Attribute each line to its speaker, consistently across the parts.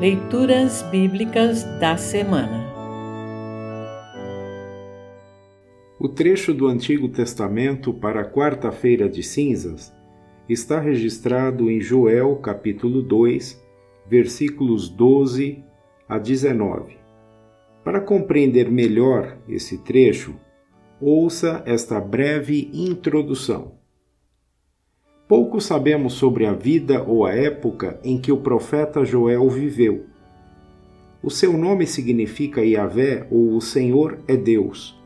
Speaker 1: Leituras Bíblicas da Semana
Speaker 2: O trecho do Antigo Testamento para a quarta-feira de cinzas está registrado em Joel capítulo 2, versículos 12 a 19. Para compreender melhor esse trecho, ouça esta breve introdução. Pouco sabemos sobre a vida ou a época em que o profeta Joel viveu. O seu nome significa Yahvé ou o Senhor é Deus,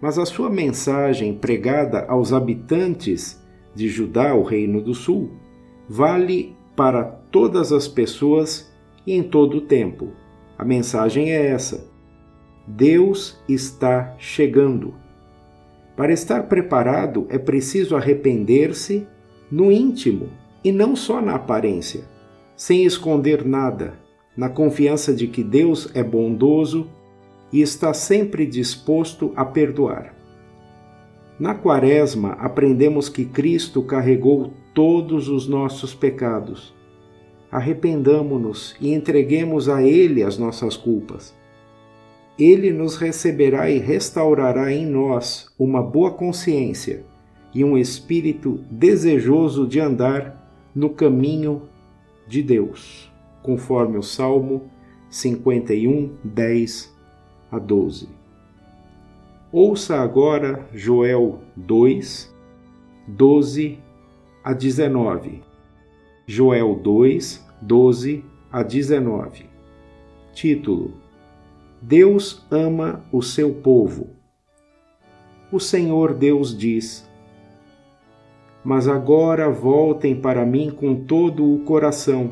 Speaker 2: mas a sua mensagem pregada aos habitantes de Judá, o Reino do Sul, vale para todas as pessoas e em todo o tempo. A mensagem é essa: Deus está chegando. Para estar preparado é preciso arrepender-se no íntimo e não só na aparência, sem esconder nada, na confiança de que Deus é bondoso e está sempre disposto a perdoar. Na Quaresma, aprendemos que Cristo carregou todos os nossos pecados. Arrependamo-nos e entreguemos a Ele as nossas culpas. Ele nos receberá e restaurará em nós uma boa consciência e um espírito desejoso de andar no caminho de Deus, conforme o Salmo 51, 10 a 12. Ouça agora Joel 2, 12 a 19. Joel 2, 12 a 19. Título: Deus ama o seu povo. O Senhor Deus diz: mas agora voltem para mim com todo o coração,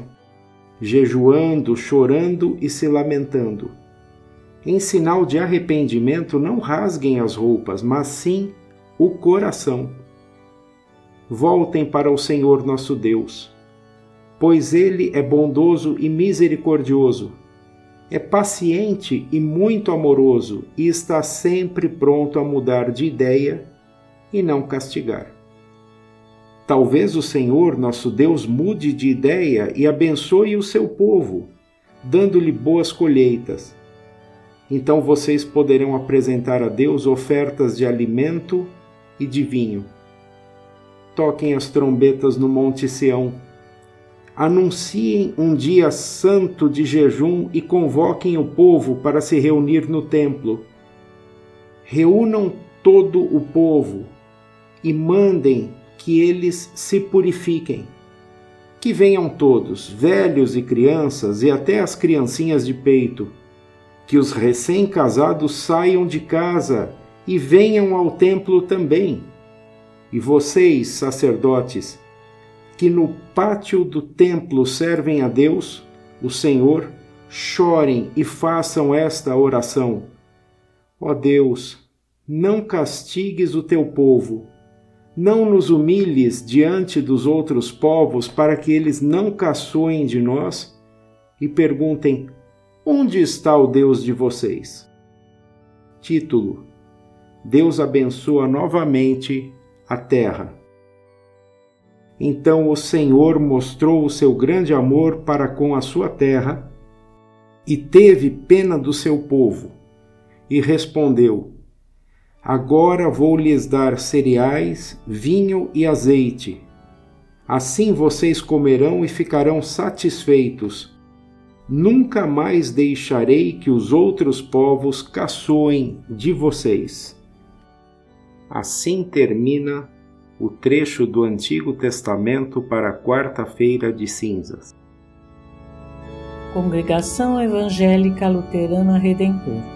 Speaker 2: jejuando, chorando e se lamentando. Em sinal de arrependimento, não rasguem as roupas, mas sim o coração. Voltem para o Senhor nosso Deus, pois Ele é bondoso e misericordioso, é paciente e muito amoroso e está sempre pronto a mudar de ideia e não castigar. Talvez o Senhor, nosso Deus, mude de ideia e abençoe o seu povo, dando-lhe boas colheitas. Então vocês poderão apresentar a Deus ofertas de alimento e de vinho. Toquem as trombetas no Monte Sião. Anunciem um dia santo de jejum e convoquem o povo para se reunir no templo. Reúnam todo o povo e mandem que eles se purifiquem. Que venham todos, velhos e crianças, e até as criancinhas de peito. Que os recém-casados saiam de casa e venham ao templo também. E vocês, sacerdotes, que no pátio do templo servem a Deus, o Senhor, chorem e façam esta oração: Ó Deus, não castigues o teu povo não nos humilhes diante dos outros povos para que eles não caçoem de nós e perguntem: onde está o Deus de vocês? Título: Deus abençoa novamente a terra. Então o Senhor mostrou o seu grande amor para com a sua terra e teve pena do seu povo e respondeu: Agora vou lhes dar cereais, vinho e azeite. Assim vocês comerão e ficarão satisfeitos. Nunca mais deixarei que os outros povos caçoem de vocês. Assim termina o trecho do Antigo Testamento para a quarta-feira de cinzas.
Speaker 1: Congregação Evangélica Luterana Redentor